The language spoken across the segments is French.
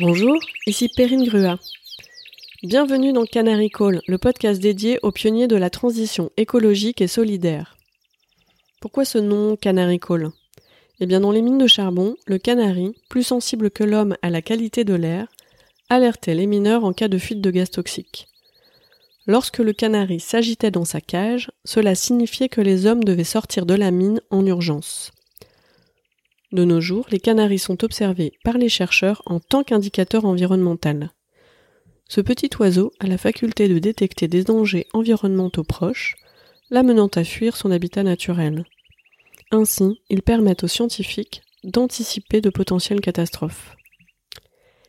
Bonjour, ici Perrine Grua. Bienvenue dans Canary Call, le podcast dédié aux pionniers de la transition écologique et solidaire. Pourquoi ce nom Canary Call? Eh bien, dans les mines de charbon, le canari, plus sensible que l'homme à la qualité de l'air, alertait les mineurs en cas de fuite de gaz toxiques. Lorsque le canari s'agitait dans sa cage, cela signifiait que les hommes devaient sortir de la mine en urgence. De nos jours, les canaris sont observés par les chercheurs en tant qu'indicateur environnemental. Ce petit oiseau a la faculté de détecter des dangers environnementaux proches, l'amenant à fuir son habitat naturel. Ainsi, ils permettent aux scientifiques d'anticiper de potentielles catastrophes.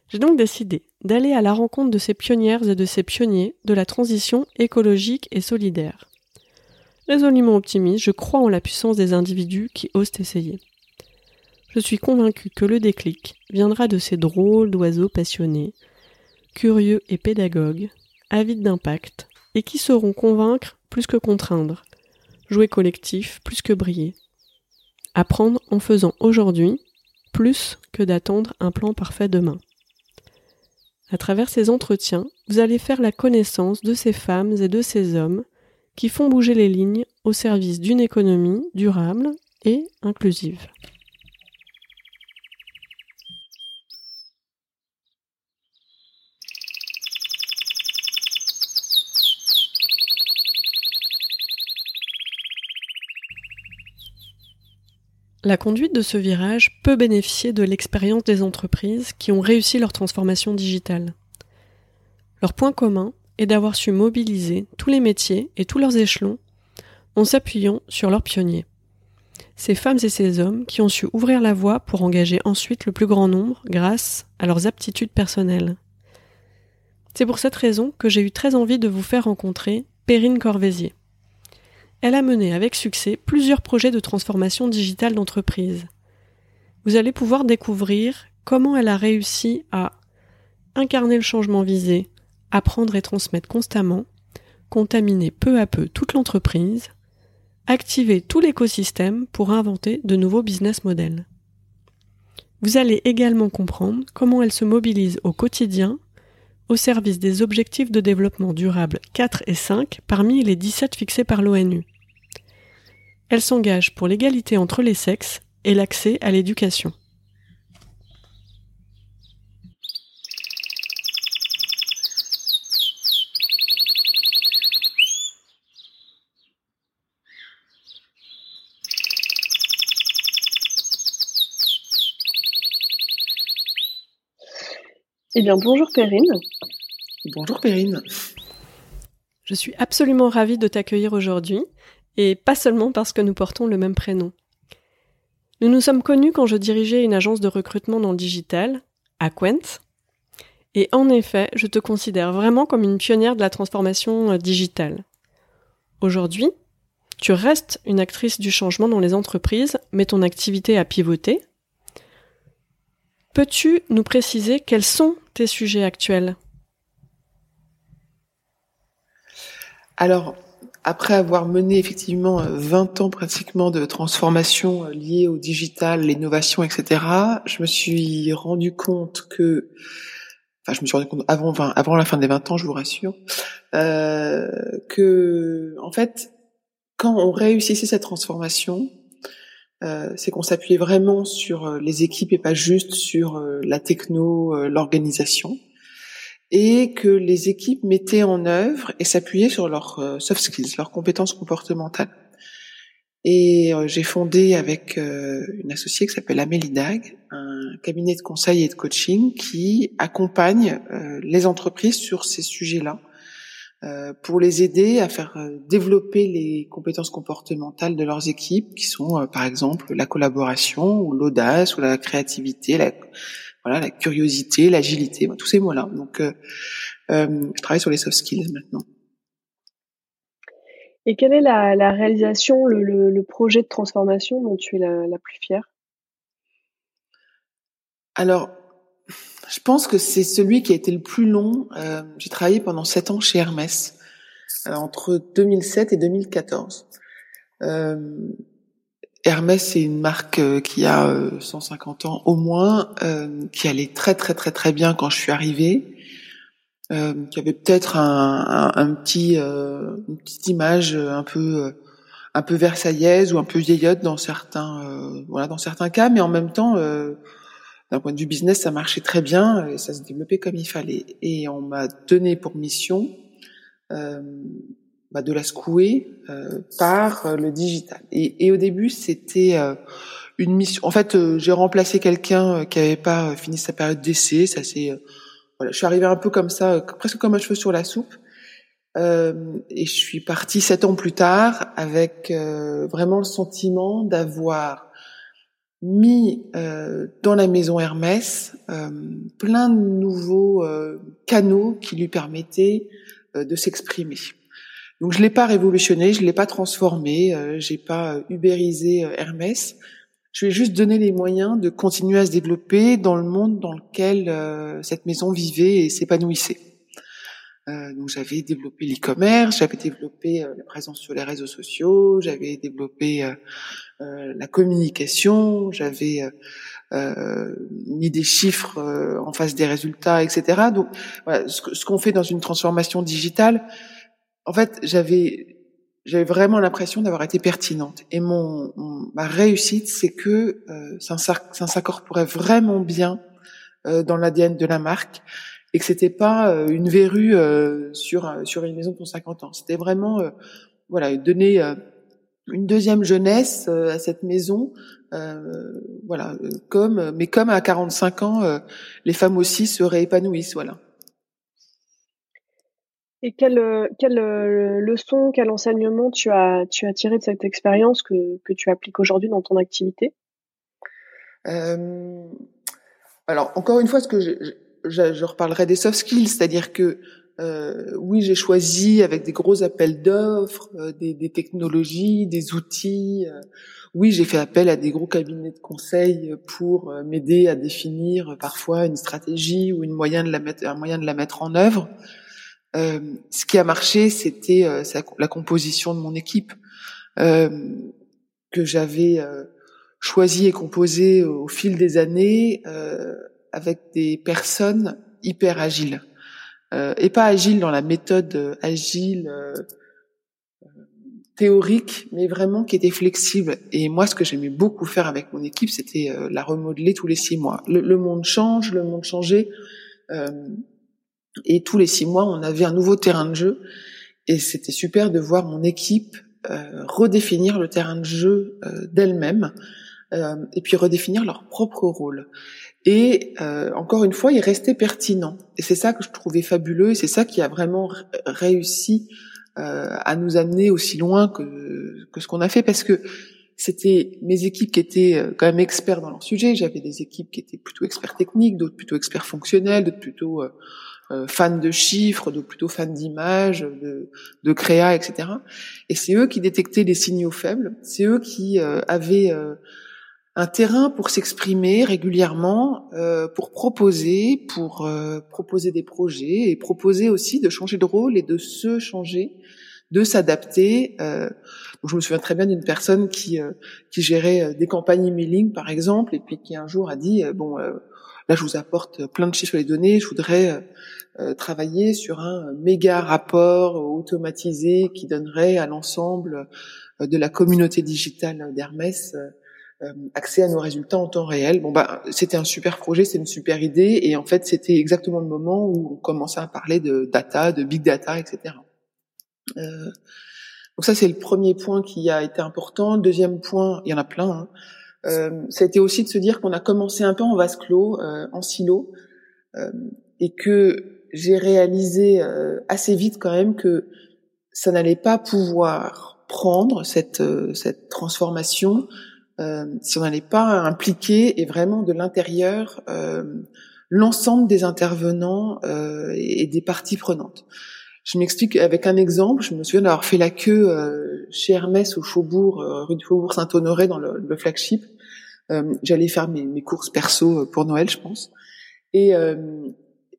J'ai donc décidé d'aller à la rencontre de ces pionnières et de ces pionniers de la transition écologique et solidaire. Résolument optimiste, je crois en la puissance des individus qui osent essayer. Je suis convaincu que le déclic viendra de ces drôles d'oiseaux passionnés, curieux et pédagogues, avides d'impact, et qui sauront convaincre plus que contraindre, jouer collectif plus que briller. Apprendre en faisant aujourd'hui plus que d'attendre un plan parfait demain. À travers ces entretiens, vous allez faire la connaissance de ces femmes et de ces hommes qui font bouger les lignes au service d'une économie durable et inclusive. La conduite de ce virage peut bénéficier de l'expérience des entreprises qui ont réussi leur transformation digitale. Leur point commun est d'avoir su mobiliser tous les métiers et tous leurs échelons en s'appuyant sur leurs pionniers. Ces femmes et ces hommes qui ont su ouvrir la voie pour engager ensuite le plus grand nombre grâce à leurs aptitudes personnelles. C'est pour cette raison que j'ai eu très envie de vous faire rencontrer Perrine Corvézier. Elle a mené avec succès plusieurs projets de transformation digitale d'entreprise. Vous allez pouvoir découvrir comment elle a réussi à incarner le changement visé, apprendre et transmettre constamment, contaminer peu à peu toute l'entreprise, activer tout l'écosystème pour inventer de nouveaux business models. Vous allez également comprendre comment elle se mobilise au quotidien au service des objectifs de développement durable 4 et 5 parmi les 17 fixés par l'ONU. Elle s'engage pour l'égalité entre les sexes et l'accès à l'éducation. Eh bien, bonjour Perrine. Bonjour Perrine. Je suis absolument ravie de t'accueillir aujourd'hui et pas seulement parce que nous portons le même prénom. Nous nous sommes connus quand je dirigeais une agence de recrutement dans le digital, Aquent, et en effet, je te considère vraiment comme une pionnière de la transformation euh, digitale. Aujourd'hui, tu restes une actrice du changement dans les entreprises, mais ton activité a pivoté. Peux-tu nous préciser quels sont tes sujets actuels? Alors, après avoir mené effectivement 20 ans pratiquement de transformation liée au digital, l'innovation, etc., je me suis rendu compte que, enfin, je me suis rendu compte avant, avant la fin des 20 ans, je vous rassure, euh, que, en fait, quand on réussissait cette transformation, euh, c'est qu'on s'appuyait vraiment sur les équipes et pas juste sur la techno, l'organisation et que les équipes mettaient en œuvre et s'appuyaient sur leurs euh, soft skills, leurs compétences comportementales. Et euh, j'ai fondé avec euh, une associée qui s'appelle Amélie Dag, un cabinet de conseil et de coaching qui accompagne les entreprises sur ces sujets-là pour les aider à faire développer les compétences comportementales de leurs équipes, qui sont par exemple la collaboration ou l'audace ou la créativité, voilà, la curiosité, l'agilité, tous ces mots-là. Donc, euh, euh, je travaille sur les soft skills maintenant. Et quelle est la, réalisation, le, projet de transformation dont tu es la, plus fière? Alors, je pense que c'est celui qui a été le plus long. Euh, j'ai travaillé pendant sept ans chez Hermès, entre 2007 et 2014. Hermès, c'est une marque qui a 150 ans au moins, qui allait très très très très bien quand je suis arrivée, qui avait peut-être un, un, petit, une petite image un peu un peu versaillaise ou un peu vieillotte dans certains voilà dans certains cas, mais en même temps d'un point de vue business, ça marchait très bien, et ça se développait comme il fallait. Et on m'a donné pour mission euh, bah, de la secouer euh, par euh, le digital. Et, et au début, c'était euh, une mission. En fait, euh, j'ai remplacé quelqu'un qui avait pas fini sa période d'essai. Ça c'est voilà, je suis arrivée un peu comme ça, presque comme un cheveu sur la soupe. et je suis partie sept ans plus tard avec vraiment le sentiment d'avoir mis euh, dans la maison Hermès euh, plein de nouveaux euh, canaux qui lui permettaient de s'exprimer. Donc je l'ai pas révolutionné, je l'ai pas transformé, j'ai pas ubérisé Hermès. Je lui ai juste donné les moyens de continuer à se développer dans le monde dans lequel cette maison vivait et s'épanouissait. Euh, donc j'avais développé l'e-commerce, j'avais développé la présence sur les réseaux sociaux, j'avais développé euh, la communication, j'avais euh, euh, mis des chiffres en face des résultats, etc. Donc, voilà, ce, qu'on fait dans une transformation digitale, en fait, j'avais j'avais vraiment l'impression d'avoir été pertinente. Et mon, ma réussite, c'est que euh, ça, ça s'incorporait vraiment bien euh, dans l'ADN de la marque et que c'était pas une verrue sur sur une maison pour 50 ans. C'était vraiment voilà donner une deuxième jeunesse euh, à cette maison. Euh, voilà, comme mais comme à 45 ans, euh, les femmes aussi seraient épanouissent, voilà. Et quelle, quelle leçon, quel enseignement tu as, tu as tiré de cette expérience que, que tu appliques aujourd'hui dans ton activité? Euh, Alors, encore une fois, ce que je, je, je reparlerai des soft skills, c'est-à-dire que euh, oui, j'ai choisi avec des gros appels d'offres, euh, des, des, technologies, des outils. Euh, oui, j'ai fait appel à des gros cabinets de conseil pour euh, m'aider à définir parfois une stratégie ou une moyen de la mettre, un moyen de la mettre en œuvre. Ce qui a marché, c'était la composition de mon équipe que j'avais choisi et composée au fil des années avec des personnes hyper agiles euh, et pas agile dans la méthode euh, agile euh, théorique, mais vraiment qui était flexible. Et moi, ce que j'aimais beaucoup faire avec mon équipe, c'était la remodeler tous les six mois. Le, monde change, le monde changeait, et tous les six mois, on avait un nouveau terrain de jeu. Et c'était super de voir mon équipe redéfinir le terrain de jeu d'elle-même, et puis redéfinir leur propre rôle. Et euh, encore une fois, il restait pertinent. Et c'est ça que je trouvais fabuleux, et c'est ça qui a vraiment réussi euh, à nous amener aussi loin que, que ce qu'on a fait, parce que c'était mes équipes qui étaient euh, quand même experts dans leur sujet. J'avais des équipes qui étaient plutôt experts techniques, d'autres plutôt experts fonctionnels, d'autres plutôt euh, euh fans de chiffres, d'autres plutôt fans d'images, de, de créa, etc. Et c'est eux qui détectaient les signaux faibles. C'est eux qui euh, avaient un terrain pour s'exprimer régulièrement, euh, pour proposer, pour euh, proposer des projets et proposer aussi de changer de rôle et de se changer, de s'adapter. Euh, je me souviens très bien d'une personne qui euh, qui gérait des campagnes emailing par exemple et puis qui un jour a dit bon là je vous apporte plein de chiffres et données, je voudrais travailler sur un méga rapport automatisé qui donnerait à l'ensemble de la communauté digitale d'Hermès euh, accès à nos résultats en temps réel. Bon bah c'était un super projet, c'est une super idée et en fait c'était exactement le moment où on commençait à parler de data, de big data, etc. Euh, donc ça c'est le premier point qui a été important. Deuxième point, il y en a plein. Hein. Euh, été aussi de se dire qu'on a commencé un peu en vase clos, euh, en silo, euh, et que j'ai réalisé euh, assez vite quand même que ça n'allait pas pouvoir prendre cette cette transformation euh, si on n'allait pas impliquer et vraiment de l'intérieur euh, l'ensemble des intervenants euh, et, des parties prenantes. Je m'explique avec un exemple. Je me souviens d'avoir fait la queue chez Hermès au Faubourg, rue du Faubourg Saint-Honoré dans le, flagship. J'allais faire mes, mes, courses perso pour Noël, je pense. Et,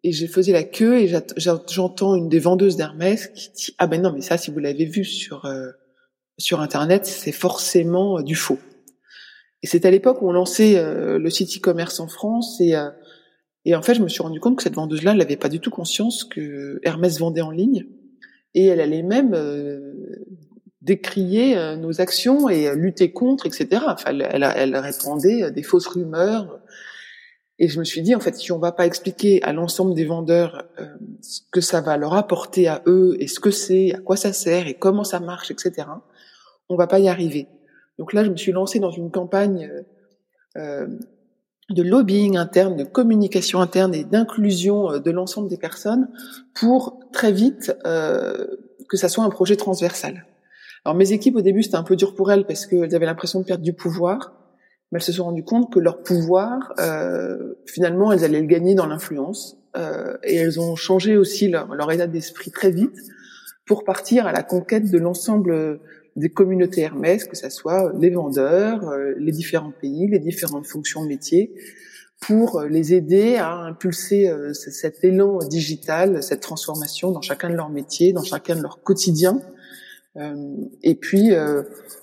et je faisais la queue et j'entends une des vendeuses d'Hermès qui dit ah ben non mais ça si vous l'avez vu sur sur internet c'est forcément du faux. Et c'est à l'époque où on lançait le site e-commerce en France et et en fait, je me suis rendu compte que cette vendeuse-là, elle n'avait pas du tout conscience que Hermès vendait en ligne. Et elle allait même euh, décrier euh, nos actions et euh, lutter contre, etc. Enfin, elle, elle, répandait des fausses rumeurs. Et je me suis dit, en fait, si on va pas expliquer à l'ensemble des vendeurs ce que ça va leur apporter à eux et ce que c'est, à quoi ça sert et comment ça marche, etc., on va pas y arriver. Donc là, je me suis lancée dans une campagne euh, de lobbying interne, de communication interne et d'inclusion euh, de l'ensemble des personnes pour très vite euh, que ça soit un projet transversal. Alors mes équipes au début c'était un peu dur pour elles parce qu'elles avaient l'impression de perdre du pouvoir, mais elles se sont rendues compte que leur pouvoir, euh, finalement, elles allaient le gagner dans l'influence euh, et elles ont changé aussi leur, leur état d'esprit très vite pour partir à la conquête de l'ensemble des communautés Hermès, que ce soit les vendeurs, euh, les différents pays, les différentes fonctions de métier, pour euh, les aider à impulser euh, cet élan digital, cette transformation dans chacun de leurs métiers, dans chacun de leur quotidien. et puis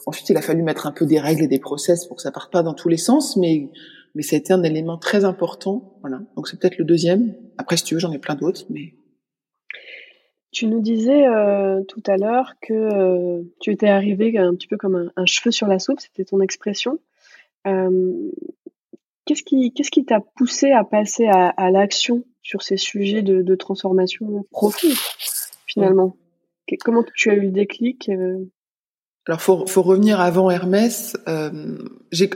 ensuite, il a fallu mettre un peu des règles et des process pour que ça parte pas dans tous les sens, mais mais ça a été un élément très important. Voilà. Donc c'est peut-être le deuxième. Après, si tu veux, j'en ai plein d'autres, mais tu nous disais euh, tout à l'heure que euh, tu étais arrivé un petit peu comme un, cheveu sur la soupe, c'était ton expression. Euh, qu'est-ce qui t'a poussé à passer à, l'action sur ces sujets de, transformation profonde finalement? Comment tu as eu le déclic alors faut faut revenir avant Hermès. en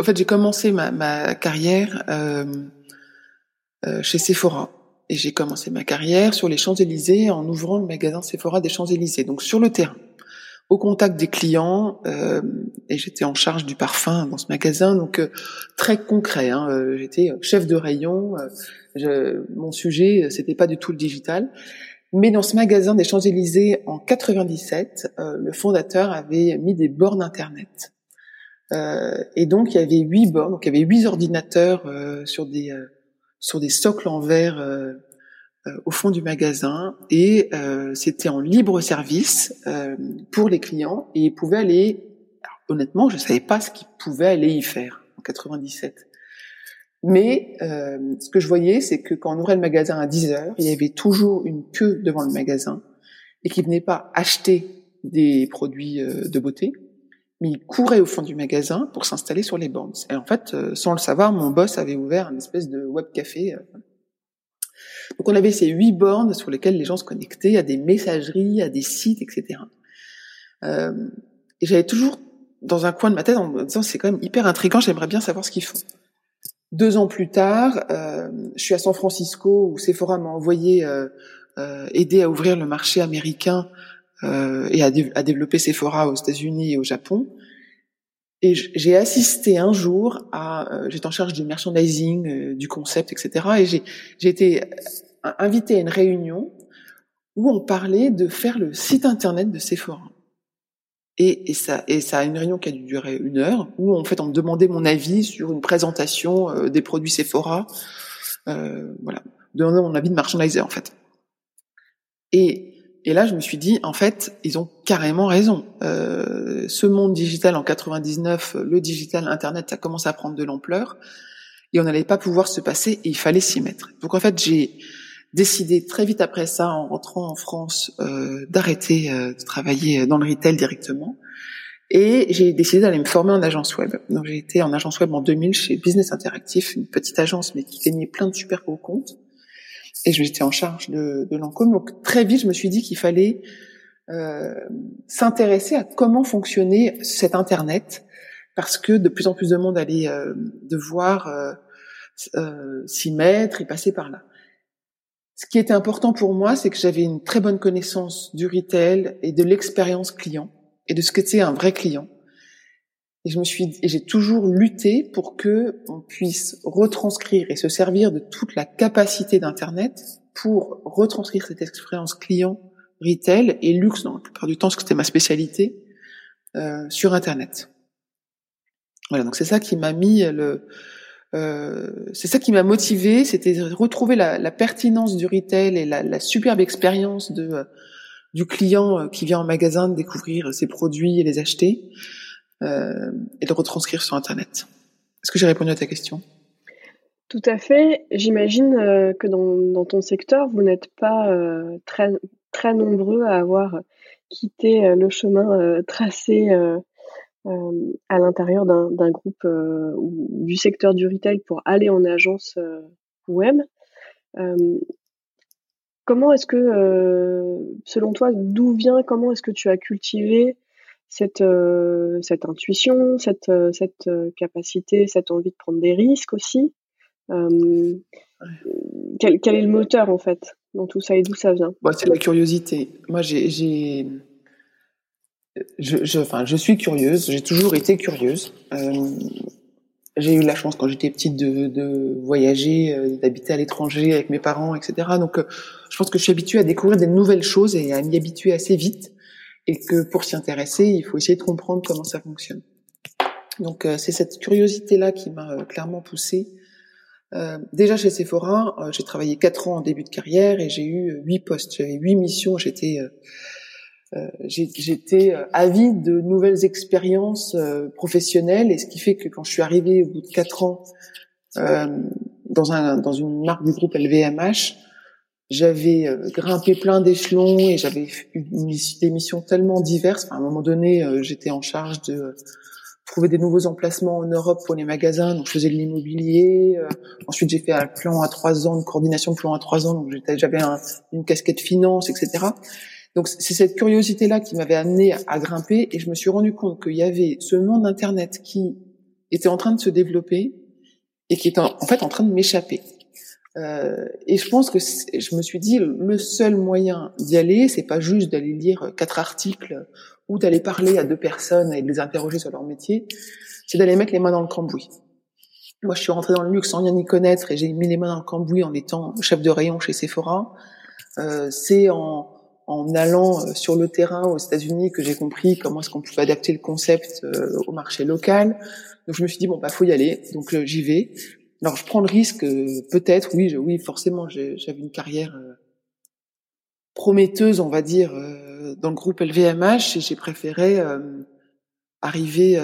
fait j'ai commencé ma carrière chez Sephora. Et j'ai commencé ma carrière sur les Champs-Élysées en ouvrant le magasin Sephora des Champs-Élysées, donc sur le terrain, au contact des clients. Euh, et j'étais en charge du parfum dans ce magasin, donc euh, très concret. Hein, euh, j'étais chef de rayon. Je, mon sujet, c'était pas du tout le digital. Mais dans ce magasin des Champs-Élysées, en 97, le fondateur avait mis des bornes Internet. et donc, il y avait huit bornes, donc il y avait huit ordinateurs sur des sur des socles en verre euh, euh, au fond du magasin et euh, c'était en libre service pour les clients et ils pouvaient aller. honnêtement, je savais pas ce qu'ils pouvaient aller y faire en 97. Mais ce que je voyais, c'est que quand on ouvrait le magasin à 10 heures, il y avait toujours une queue devant le magasin et qui venaient pas acheter des produits de beauté, mais il courait au fond du magasin pour s'installer sur les bornes. Et en fait, euh, sans le savoir, mon boss avait ouvert un espèce de web café. Euh. Donc on avait ces huit bornes sur lesquelles les gens se connectaient à des messageries, à des sites, etc. Euh, et j'avais toujours dans un coin de ma tête en me disant c'est quand même hyper intriguant, j'aimerais bien savoir ce qu'ils font. Deux ans plus tard, euh, je suis à San Francisco où Sephora m'a envoyé euh, aider à ouvrir le marché américain euh, et à, développer Sephora aux États-Unis et au Japon. Et j'ai assisté un jour à, euh, j'étais en charge du merchandising, euh, du concept, etc. Et j'ai été invité à une réunion où on parlait de faire le site internet de Sephora. Et, et, ça, et ça a une réunion qui a dû durer une heure, où en fait on me demandait mon avis sur une présentation des produits Sephora, euh, voilà, demander mon avis de merchandiser en fait. Et et là, je me suis dit, en fait, ils ont carrément raison. Euh, ce monde digital en 99, le digital, Internet, ça commence à prendre de l'ampleur, et on n'allait pas pouvoir se passer, et il fallait s'y mettre. Donc en fait, j'ai décidé très vite après ça, en rentrant en France, euh, d'arrêter euh, de travailler dans le retail directement, et j'ai décidé d'aller me former en agence web. Donc j'ai été en agence web en 2000 chez Business Interactive, une petite agence mais qui gagnait plein de super gros comptes et j'étais en charge de, de Lancôme. Donc très vite, je me suis dit qu'il fallait euh, s'intéresser à comment fonctionnait cet Internet, parce que de plus en plus de monde allait euh, devoir euh, euh, s'y mettre et passer par là. Ce qui était important pour moi, c'est que j'avais une très bonne connaissance du retail et de l'expérience client et de ce que c'est un vrai client. Et je me suis, j'ai toujours lutté pour que on puisse retranscrire et se servir de toute la capacité d'Internet pour retranscrire cette expérience client, retail et luxe dans la plupart du temps, parce que c'était ma spécialité, euh, sur Internet. Voilà, donc c'est ça qui m'a mis le, euh, c'est ça qui m'a motivé, c'était retrouver la, la, pertinence du retail et la, la superbe expérience de euh, du client euh, qui vient en magasin de découvrir ses produits et les acheter, euh, et de retranscrire sur Internet. Est-ce que j'ai répondu à ta question? Tout à fait. J'imagine que dans, ton secteur, vous n'êtes pas très, très nombreux à avoir quitté le chemin tracé à l'intérieur d'un groupe du secteur du retail pour aller en agence web. comment est-ce que, selon toi, d'où vient, comment est-ce que tu as cultivé cette, cette intuition, cette, cette capacité, cette envie de prendre des risques aussi quel, quel, est le moteur en fait dans tout ça et d'où ça vient? C'est la curiosité. Moi, j'ai je, je, enfin, je suis curieuse. J'ai toujours été curieuse. Euh, j'ai eu la chance quand j'étais petite de, de voyager, euh, d'habiter à l'étranger avec mes parents, etc. Donc, euh, je pense que je suis habituée à découvrir des nouvelles choses et à m'y habituer assez vite. Et que pour s'y intéresser, il faut essayer de comprendre comment ça fonctionne. Donc, euh, c'est cette curiosité-là qui m'a clairement poussée. déjà chez Sephora, j'ai travaillé quatre ans en début de carrière et j'ai eu huit postes. J'avais huit missions. J'étais euh, j'étais euh, avide de nouvelles expériences euh, professionnelles et ce qui fait que quand je suis arrivée au bout de quatre ans dans un dans une marque du groupe LVMH, j'avais grimpé plein d'échelons et j'avais eu des missions tellement diverses. à un moment donné, j'étais en charge de trouver des nouveaux emplacements en Europe pour les magasins, donc je faisais de l'immobilier. ensuite, j'ai fait un plan à trois ans, une coordination de plan à trois ans, donc j'avais une casquette finance, etc. Donc c'est cette curiosité-là qui m'avait amené à grimper et je me suis rendu compte qu'il y avait ce monde Internet qui était en train de se développer et qui était en, fait en train de m'échapper. Euh, et je pense que je me suis dit le seul moyen d'y aller, c'est pas juste d'aller lire quatre articles ou d'aller parler à deux personnes et de les interroger sur leur métier, c'est d'aller mettre les mains dans le cambouis. Moi, je suis rentrée dans le luxe sans rien y connaître et j'ai mis les mains dans le cambouis en étant chef de rayon chez Sephora. Euh, c'est en en allant euh, sur le terrain aux États-Unis que j'ai compris comment est-ce qu'on pouvait adapter le concept euh, au marché local. Donc je me suis dit bon bah faut y aller, donc euh, j'y vais. Alors je prends le risque, peut-être, oui, oui, forcément, j'avais une carrière prometteuse, on va dire, dans le groupe LVMH, et j'ai préféré arriver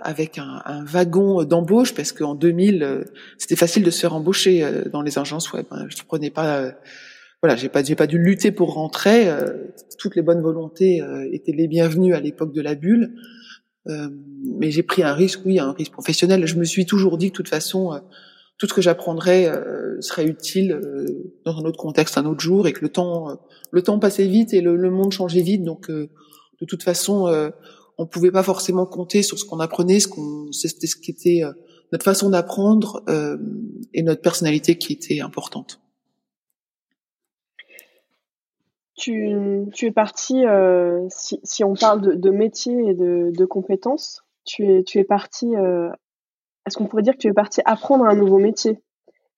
avec un, wagon d'embauche parce qu'en 2000, c'était facile de se faire embaucher dans les agences web. Hein. Je prenais pas voilà, j'ai pas j'ai pas dû lutter pour rentrer. Euh, toutes les bonnes volontés euh, étaient les bienvenues à l'époque de la bulle, euh, mais j'ai pris un risque, oui, un risque professionnel. Je me suis toujours dit que de toute façon, tout ce que j'apprendrais serait utile dans un autre contexte, un autre jour, et que le temps le temps passait vite et le, le monde changeait vite. Donc, de toute façon, on pouvait pas forcément compter sur ce qu'on apprenait, ce qu'on c'était ce qui était notre façon d'apprendre et notre personnalité qui était importante. Tu, tu es parti, euh, si, si, on parle de, de métier et de, de, compétences, tu es, tu es parti, euh, est-ce qu'on pourrait dire que tu es parti apprendre un nouveau métier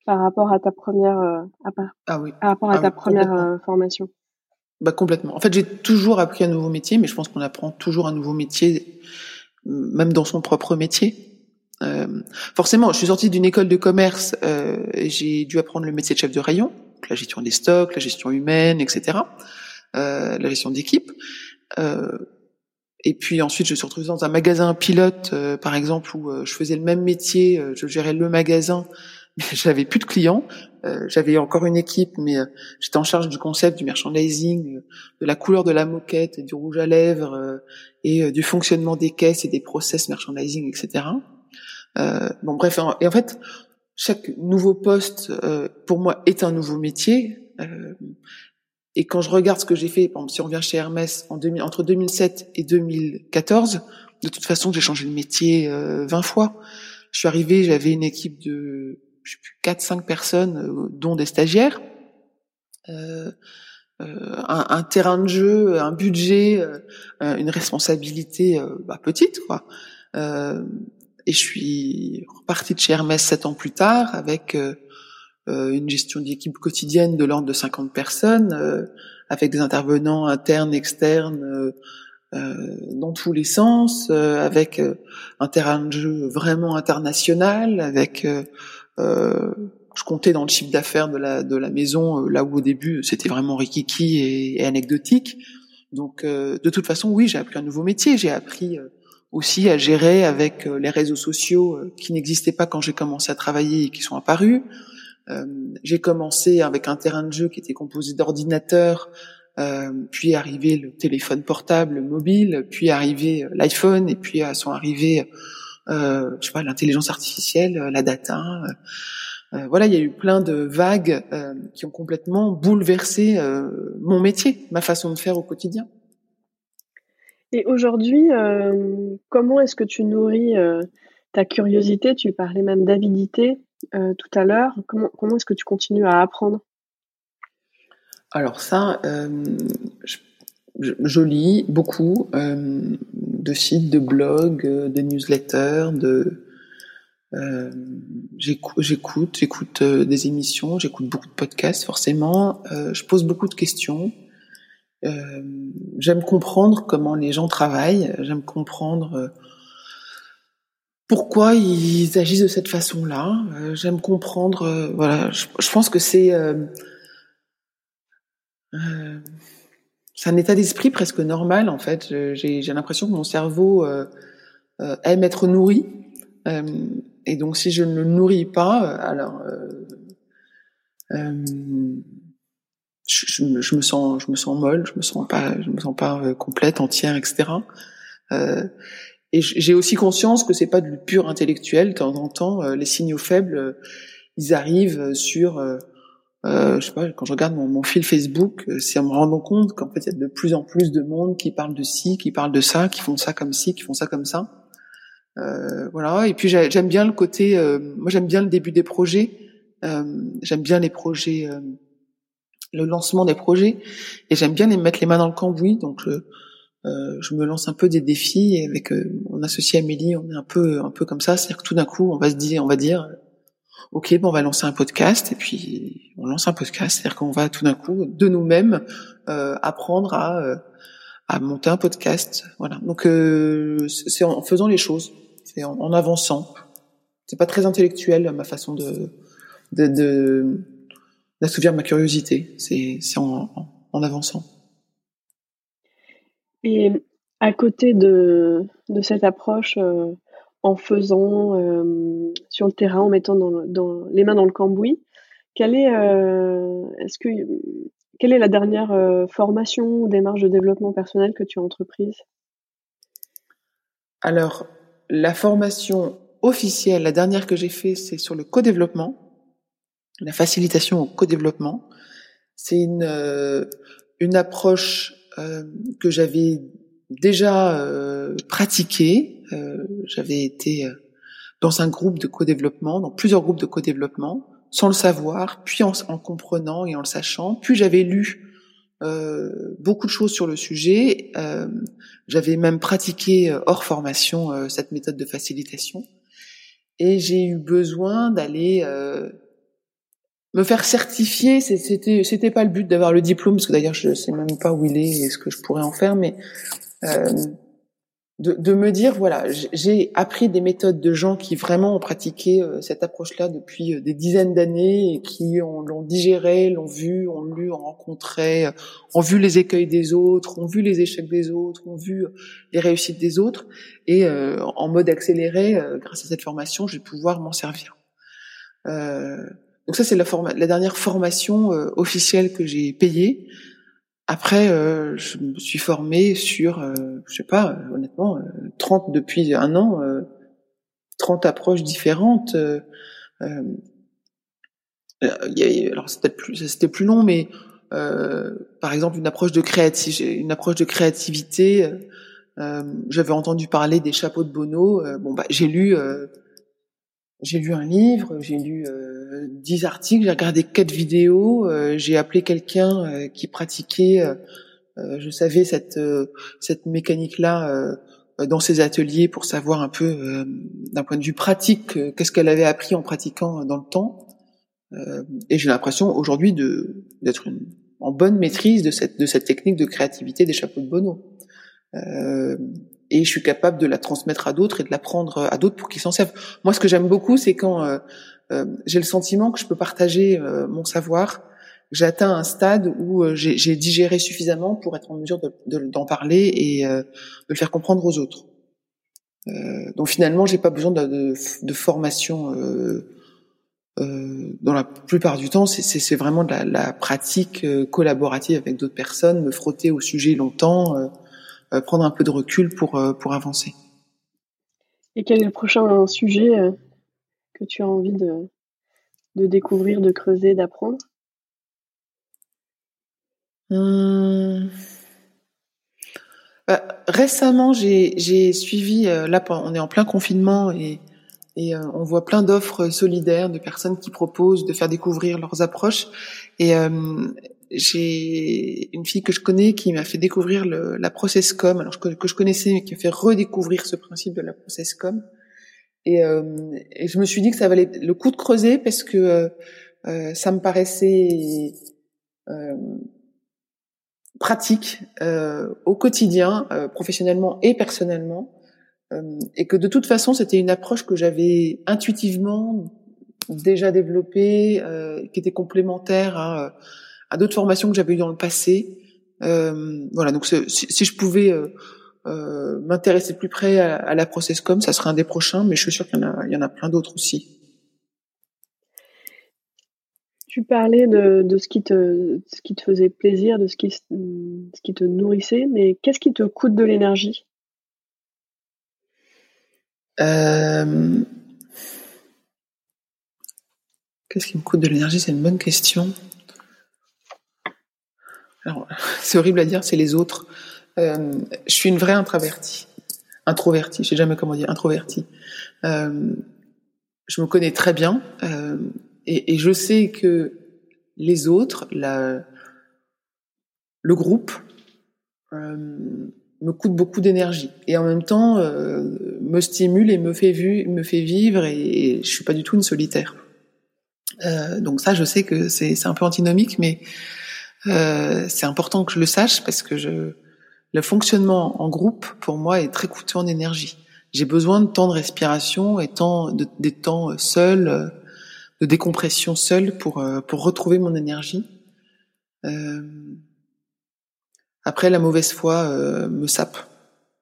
par rapport à ta première, euh, à, par, ah oui. par rapport à ah ta première formation? Bah complètement. En fait, j'ai toujours appris un nouveau métier, mais je pense qu'on apprend toujours un nouveau métier, même dans son propre métier. Euh, forcément, je suis sortie d'une école de commerce, euh, j'ai dû apprendre le métier de chef de rayon la gestion des stocks, la gestion humaine, etc., euh, la gestion d'équipe. Euh, et puis ensuite, je me suis retrouvée dans un magasin pilote, euh, par exemple, où euh, je faisais le même métier, euh, je gérais le magasin, mais j'avais plus de clients. j'avais encore une équipe, mais j'étais en charge du concept, du merchandising, de la couleur de la moquette, du rouge à lèvres et du fonctionnement des caisses et des process merchandising, etc. bon, bref, et en fait, chaque nouveau poste euh, pour moi est un nouveau métier. Euh, et quand je regarde ce que j'ai fait, par exemple, si on vient chez Hermès en 2000, entre 2007 et 2014, de toute façon, j'ai changé de métier euh, 20 fois. Je suis arrivé, j'avais une équipe de je sais plus 4 5 personnes euh, dont des stagiaires. Euh, un, un, terrain de jeu, un budget, une responsabilité bah, petite quoi. Et je suis repartie de chez Hermès sept ans plus tard avec euh, euh, une gestion d'équipe quotidienne de l'ordre de 50 personnes, euh, avec des intervenants internes, externes, dans tous les sens, avec un terrain de jeu vraiment international, avec je comptais dans le chiffre d'affaires de la de la maison là où au début c'était vraiment rikiki et, et anecdotique. Donc de toute façon oui j'ai appris un nouveau métier, j'ai appris aussi à gérer avec les réseaux sociaux qui n'existaient pas quand j'ai commencé à travailler et qui sont apparus. j'ai commencé avec un terrain de jeu qui était composé d'ordinateurs, puis arrivé le téléphone portable, le mobile, puis arrivé l'iPhone, et puis sont arrivés, je sais pas, l'intelligence artificielle, la data. Euh, voilà, il y a eu plein de vagues euh, qui ont complètement bouleversé euh, mon métier, ma façon de faire au quotidien. Et aujourd'hui, comment est-ce que tu nourris ta curiosité? Tu parlais même d'avidité tout à l'heure. Comment, comment est-ce que tu continues à apprendre? Alors ça, je, je, lis beaucoup de sites, de blogs, de newsletters, de euh, j'écoute, j'écoute euh, des émissions, j'écoute beaucoup de podcasts forcément. Euh, je pose beaucoup de questions. Euh, j'aime comprendre comment les gens travaillent. J'aime comprendre euh, pourquoi ils agissent de cette façon-là. j'aime comprendre. voilà, je, pense que c'est un état d'esprit presque normal en fait. J'ai, j'ai l'impression que mon cerveau aime être nourri. Euh, et donc, si je ne le nourris pas, euh, alors euh, euh, je, je, me sens, je me sens molle, je me sens pas, je me sens pas complète, entière, etc. Euh, et j'ai aussi conscience que c'est pas du pur intellectuel. De temps en temps, les signaux faibles, ils arrivent sur, euh, je sais pas, quand je regarde mon, mon fil Facebook, c'est en me rendant compte qu'en fait, il y a de plus en plus de monde qui parle de ci, qui parle de ça, qui font ça comme ci, qui font ça comme ça. Euh, voilà. Et puis j'aime bien le côté. Euh, moi, j'aime bien le début des projets. Euh, j'aime bien les projets, le lancement des projets, et j'aime bien les mettre les mains dans le cambouis. Donc je, je me lance un peu des défis et avec mon associé Amélie, on est un peu un peu comme ça. C'est-à-dire que tout d'un coup, on va se dire, on va dire, ok, bon, on va lancer un podcast, et puis on lance un podcast. C'est-à-dire qu'on va tout d'un coup de nous-mêmes apprendre à à monter un podcast. Voilà. Donc c'est en faisant les choses c'est en, avançant. C'est pas très intellectuel ma façon de d'assouvir ma curiosité. C'est en, en, avançant. Et à côté de, de cette approche, euh, en faisant euh, sur le terrain, en mettant dans, les mains dans le cambouis, quelle est, euh, est-ce que, quelle est la dernière formation ou démarche de développement personnel que tu as entreprise? Alors, la formation officielle, la dernière que j'ai fait, c'est sur le co-développement, la facilitation au co-développement. C'est une, euh, une approche euh, que j'avais déjà euh, pratiquée. j'avais été dans un groupe de co-développement, dans plusieurs groupes de co-développement, sans le savoir, puis en, en, comprenant et en le sachant. Puis j'avais lu euh, beaucoup de choses sur le sujet. Euh, J'avais même pratiqué euh, hors formation euh, cette méthode de facilitation. Et j'ai eu besoin d'aller euh, me faire certifier. C'était c'était pas le but d'avoir le diplôme, parce que d'ailleurs je sais même pas où il est et ce que je pourrais en faire, mais de, de, me dire voilà, j'ai appris des méthodes de gens qui vraiment ont pratiqué euh, cette approche-là depuis euh, des dizaines d'années et qui l'ont digéré, l'ont vu, ont lu, ont rencontré, euh, ont vu les écueils des autres, ont vu les échecs des autres, ont vu les réussites des autres et en mode accéléré, grâce à cette formation, je vais pouvoir m'en servir. Donc ça c'est la, la dernière formation officielle que j'ai payée. Après, euh, je me suis formée sur, euh, je sais pas, euh, honnêtement, 30 depuis un an, 30 approches différentes. alors c'était plus, c'était plus long, mais par exemple une approche de créativité, une approche de créativité. J'avais entendu parler des chapeaux de Bono. bon, bah, j'ai lu j'ai lu un livre, j'ai lu euh, dix articles, j'ai regardé quatre vidéos, euh, j'ai appelé quelqu'un euh, qui pratiquait, je savais cette cette mécanique-là dans ses ateliers pour savoir un peu d'un point de vue pratique qu'est-ce qu'elle avait appris en pratiquant dans le temps. et j'ai l'impression aujourd'hui de d'être en bonne maîtrise de cette de cette technique de créativité des chapeaux de Bono et je suis capable de la transmettre à d'autres et de l'apprendre à d'autres pour qu'ils s'en servent. Moi, ce que j'aime beaucoup, c'est quand euh, euh, j'ai le sentiment que je peux partager euh, mon savoir. J'atteins un stade où j'ai digéré suffisamment pour être en mesure d'en de, parler et de le faire comprendre aux autres. Euh, donc finalement, j'ai pas besoin de, de, de formation. Euh, euh, dans la plupart du temps, c'est vraiment de la, la pratique euh, collaborative avec d'autres personnes, me frotter au sujet longtemps, euh, prendre un peu de recul pour pour avancer. Et quel est le prochain sujet que tu as envie de, de découvrir, de creuser, d'apprendre? Hum... bah, Récemment, j'ai suivi, là on est en plein confinement et et euh, on voit plein d'offres solidaires de personnes qui proposent de faire découvrir leurs approches. Et euh, j'ai une fille que je connais qui m'a fait découvrir le, la processcom, alors que je connaissais, mais qui a fait redécouvrir ce principe de la processcom. Et, euh, et je me suis dit que ça valait le coup de creuser parce que euh, ça me paraissait euh, pratique au quotidien, professionnellement et personnellement. Euh, et que de toute façon, c'était une approche que j'avais intuitivement déjà développée, euh, qui était complémentaire à, à d'autres formations que j'avais eues dans le passé. Euh, voilà, donc si, si, je pouvais euh, euh, m'intéresser plus près à, à, la processcom, ça serait un des prochains, mais je suis sûre qu'il y en a, il y en a plein d'autres aussi. Tu parlais de, de, ce, qui te, ce qui te faisait plaisir, de ce qui, ce qui te nourrissait, mais qu'est-ce qui te coûte de l'énergie? Euh, qu'est-ce qui me coûte de l'énergie? C'est une bonne question. C'est horrible à dire, c'est les autres. Euh, je suis une vraie introvertie. Introvertie, je sais jamais comment dire, introvertie. Euh, je me connais très bien euh, et, et, je sais que les autres, la, le groupe, euh, me coûte beaucoup d'énergie et en même temps euh, me stimule et me fait vu, me fait vivre et, je suis pas du tout une solitaire. Euh, donc ça, je sais que c'est un peu antinomique, mais euh, c'est important que je le sache parce que je, le fonctionnement en groupe pour moi est très coûteux en énergie. J'ai besoin de temps de respiration et temps de, des temps seuls, de décompression seul pour pour retrouver mon énergie. Euh, après, la mauvaise foi euh, me sape.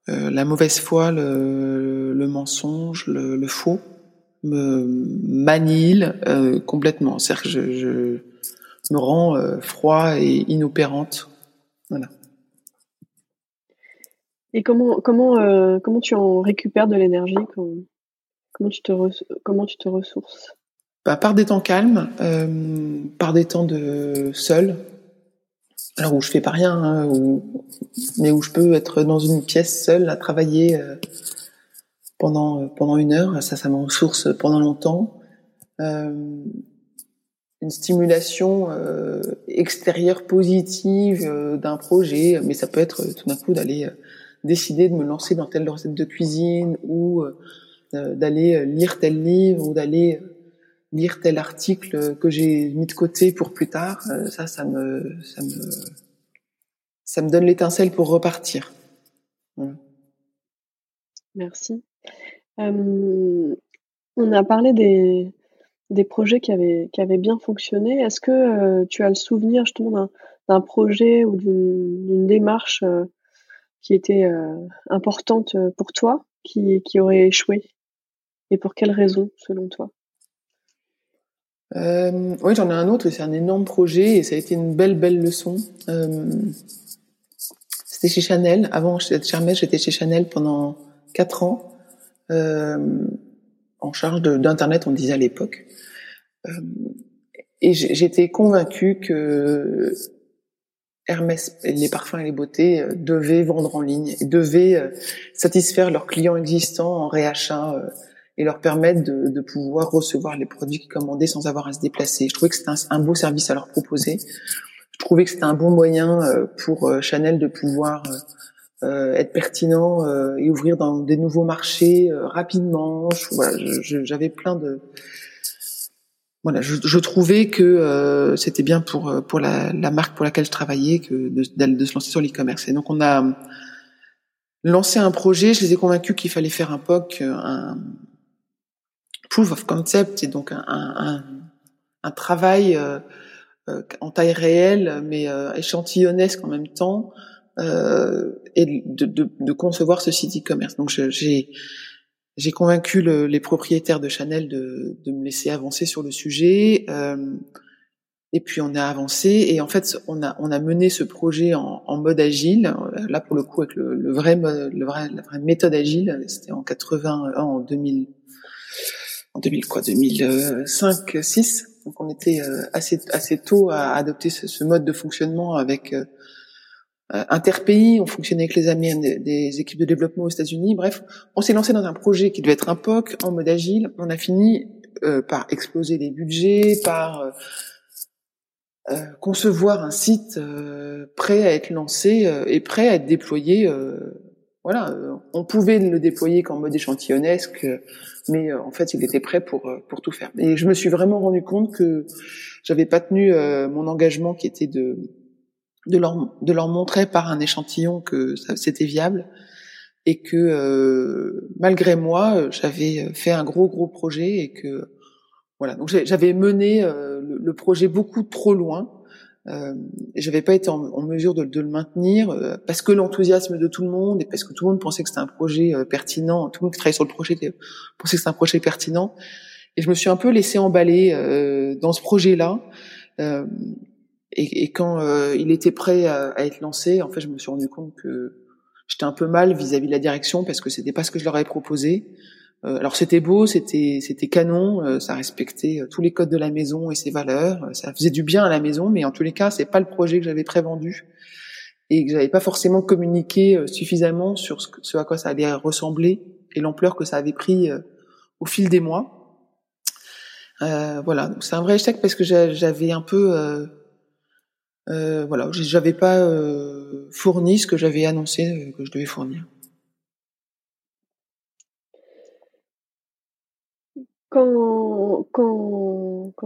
Euh, la mauvaise foi, le, le mensonge, le, le, faux me manille euh, complètement. C'est-à-dire que je, je, me rends euh, froid et inopérante. Voilà. Et comment comment euh, comment tu en récupères de l'énergie comment, tu te comment tu te ressources? Bah, par des temps calmes, euh, par des temps de seul, alors où je fais pas rien, hein, mais où je peux être dans une pièce seule à travailler pendant pendant une heure, ça, ça me ressource pendant longtemps. Euh, une stimulation euh, extérieure positive euh, d'un projet, mais ça peut être tout d'un coup d'aller décider de me lancer dans telle recette de cuisine ou d'aller lire tel livre ou d'aller lire tel article que j'ai mis de côté pour plus tard, euh, ça, ça me, ça me, ça me donne l'étincelle pour repartir. Merci. Euh, on a parlé des, des projets qui avaient, bien fonctionné. Est-ce que euh, tu as le souvenir justement d'un projet ou d'une démarche qui était importante pour toi, qui, aurait échoué? Et pour quelles raisons, selon toi? Euh, oui, j'en ai un autre, c'est un énorme projet et ça a été une belle, belle leçon. Euh, c'était chez Chanel. Avant j'étais chez Chanel pendant quatre ans, euh, en charge d'Internet, on disait à l'époque. Euh, et j'étais convaincue que Hermès, les parfums et les beautés euh, devaient vendre en ligne et devaient euh, satisfaire leurs clients existants en réachat et leur permettre de, de, pouvoir recevoir les produits qu'ils commandaient sans avoir à se déplacer. Je trouvais que c'était un, beau service à leur proposer. Je trouvais que c'était un bon moyen pour Chanel de pouvoir euh, être pertinent et ouvrir dans des nouveaux marchés rapidement. Voilà, j'avais plein de voilà, je, je trouvais que c'était bien pour pour la, la, marque pour laquelle je travaillais que de, de se lancer sur l'e-commerce. Et donc on a lancé un projet. Je les ai convaincus qu'il fallait faire un POC, un, proof of concept, c'est donc un, un, un travail euh, euh, en taille réelle, mais euh, échantillonnesque en même temps, et de, de, de, concevoir ce site e-commerce. Donc j'ai j'ai convaincu le, les propriétaires de Chanel de, de, me laisser avancer sur le sujet. Euh, et puis on a avancé et en fait on a on a mené ce projet en, en mode agile. Là pour le coup avec le, le vrai le vrai la vraie méthode agile, c'était en 80 en 2000 en 2000 quoi 2005 6. Donc on était euh, assez assez tôt à adopter ce, ce mode de fonctionnement avec euh, euh, interpays, on fonctionnait avec les amis des, équipes de développement aux États-Unis. Bref, on s'est lancé dans un projet qui devait être un POC en mode agile. On a fini euh, par exploser les budgets, par euh, euh concevoir un site prêt à être lancé et prêt à être déployé. voilà, on pouvait le déployer qu'en mode échantillonnesque, mais en fait, il était prêt pour pour tout faire. Et je me suis vraiment rendu compte que j'avais pas tenu mon engagement qui était de de leur, de leur montrer par un échantillon que c'était viable et que euh, malgré moi, j'avais fait un gros gros projet et que voilà. Donc j'avais mené euh, le, projet beaucoup trop loin. Euh, j'avais pas été en, mesure de, de, le maintenir euh, parce que l'enthousiasme de tout le monde et parce que tout le monde pensait que c'était un projet pertinent. Tout le monde qui travaillait sur le projet pensait que c'était un projet pertinent. Et je me suis un peu laissé emballer dans ce projet-là. Et, et quand euh, il était prêt à, à, être lancé, en fait, je me suis rendu compte que j'étais un peu mal vis-à-vis de la direction parce que c'était pas ce que je leur avais proposé. Euh, alors c'était beau, c'était c'était canon, euh, ça respectait tous les codes de la maison et ses valeurs, ça faisait du bien à la maison, mais en tous les cas, c'est pas le projet que j'avais prévendu et que j'avais pas forcément communiqué suffisamment sur ce, à quoi ça allait ressembler et l'ampleur que ça avait pris au fil des mois. Euh, voilà, c'est un vrai échec parce que j'avais un peu euh, voilà, j'avais pas euh, fourni ce que j'avais annoncé euh, que je devais fournir. Quand,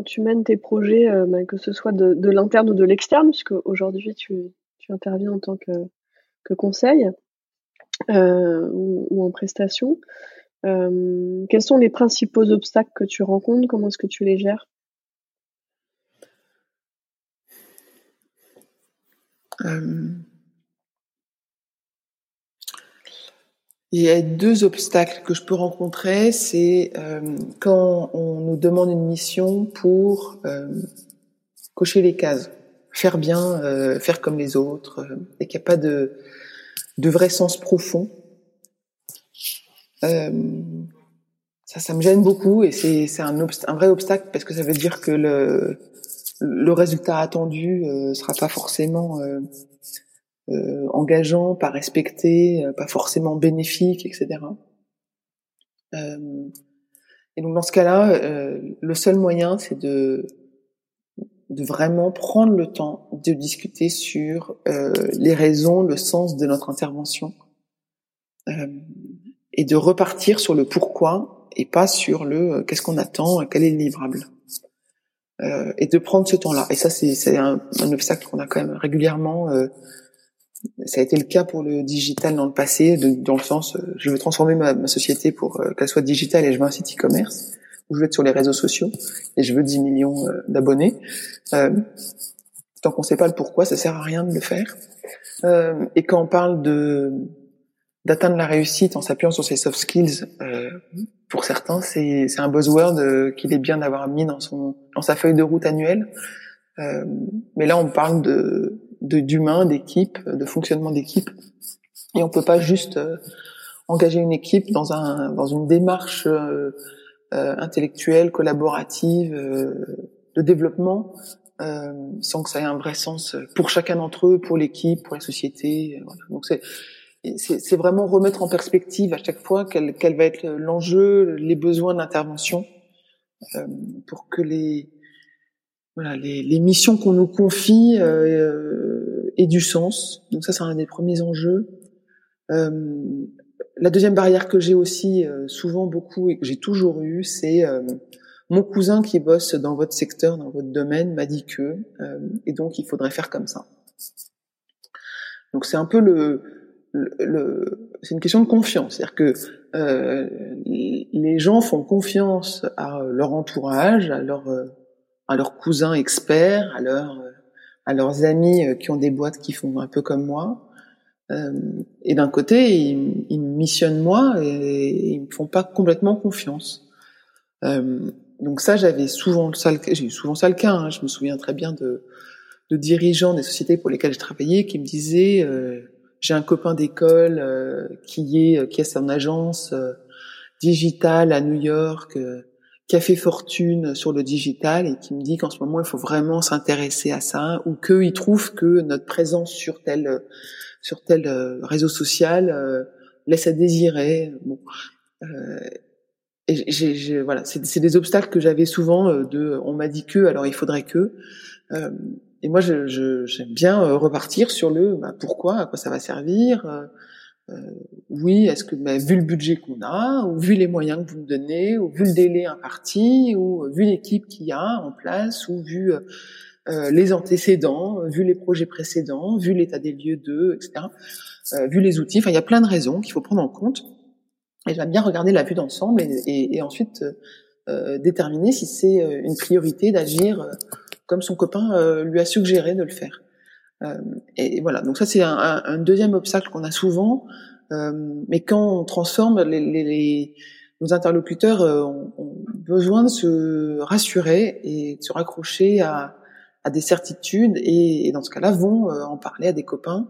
tu mènes tes projets, bah, que ce soit de, l'interne ou de l'externe, puisque aujourd'hui tu, interviens en tant que, conseil ou, en prestation, quels sont les principaux obstacles que tu rencontres? Comment est-ce que tu les gères? Il y a deux obstacles que je peux rencontrer, c'est euh, quand on nous demande une mission pour euh, cocher les cases, faire bien, faire comme les autres, et qu'il n'y a pas de, vrai sens profond. ça, ça me gêne beaucoup et c'est un vrai obstacle parce que ça veut dire que le, le résultat attendu euh, sera pas forcément euh, euh, engageant, pas respecté, pas forcément bénéfique, etc. et donc dans ce cas-là, le seul moyen, c'est de de vraiment prendre le temps de discuter sur les raisons, le sens de notre intervention, et de repartir sur le pourquoi et pas sur le qu'est-ce qu'on attend, quel est le livrable euh, et de prendre ce temps-là. Et ça, c'est un, un, obstacle qu'on a quand même régulièrement. Euh, ça a été le cas pour le digital dans le passé, dans le sens, euh, je veux transformer ma, ma société pour euh, qu'elle soit digitale et je veux un site e-commerce, ou je veux être sur les réseaux sociaux et je veux 10 millions d'abonnés. tant qu'on ne sait pas le pourquoi, ça sert à rien de le faire. et quand on parle de d'atteindre la réussite en s'appuyant sur ses soft skills, euh, pour certains, c'est un buzzword euh, qu'il est bien d'avoir mis dans son dans sa feuille de route annuelle. Euh, mais là, on parle de d'humain, d'équipe, de fonctionnement d'équipe, et on peut pas juste euh, engager une équipe dans un dans une démarche euh, intellectuelle, collaborative, de développement, sans que ça ait un vrai sens pour chacun d'entre eux, pour l'équipe, pour la société. Voilà. Donc c'est c'est vraiment remettre en perspective à chaque fois quel, quel va être l'enjeu, les besoins d'intervention, euh, pour que les voilà les, les missions qu'on nous confie euh, aient du sens. Donc ça, c'est un des premiers enjeux. Euh, la deuxième barrière que j'ai aussi euh, souvent beaucoup et que j'ai toujours eu, c'est euh, mon cousin qui bosse dans votre secteur, dans votre domaine, m'a dit que, euh, et donc il faudrait faire comme ça. Donc c'est un peu le, le, c'est une question de confiance. C'est-à-dire que euh, les gens font confiance à leur entourage, à, leur, euh, à leurs cousins experts, à, leur, à leurs amis euh, qui ont des boîtes qui font un peu comme moi. et d'un côté, ils, ils, missionnent moi et, ils me font pas complètement confiance. donc ça, j'avais souvent ça, j'ai eu souvent ça le cas. Hein. Je me souviens très bien de, de dirigeants des sociétés pour lesquelles j'ai travaillé qui me disaient j'ai un copain d'école euh, qui est qui a son agence euh, digitale à New York, euh, qui a fait fortune sur le digital et qui me dit qu'en ce moment il faut vraiment s'intéresser à ça ou qu'il trouve que notre présence sur tel sur tel réseau social laisse à désirer. Bon. voilà, c'est des obstacles que j'avais souvent de on m'a dit que alors il faudrait que et moi, j'aime je, bien euh, repartir sur le bah, pourquoi, à quoi ça va servir. Euh, euh oui, est-ce que bah, vu le budget qu'on a, ou vu les moyens que vous me donnez, ou vu le délai imparti, ou vu l'équipe qu'il y a en place, ou vu euh, les antécédents, vu les projets précédents, vu l'état des lieux d'eux, etc. Euh, vu les outils. Enfin, il y a plein de raisons qu'il faut prendre en compte. Et j'aime bien regarder la vue d'ensemble et, et, et, ensuite déterminer si c'est une priorité d'agir comme son copain euh, lui a suggéré de le faire. Euh, et voilà, donc ça c'est un, deuxième obstacle qu'on a souvent, euh, mais quand on transforme, les, nos interlocuteurs ont, besoin de se rassurer et de se raccrocher à, des certitudes et, dans ce cas-là vont en parler à des copains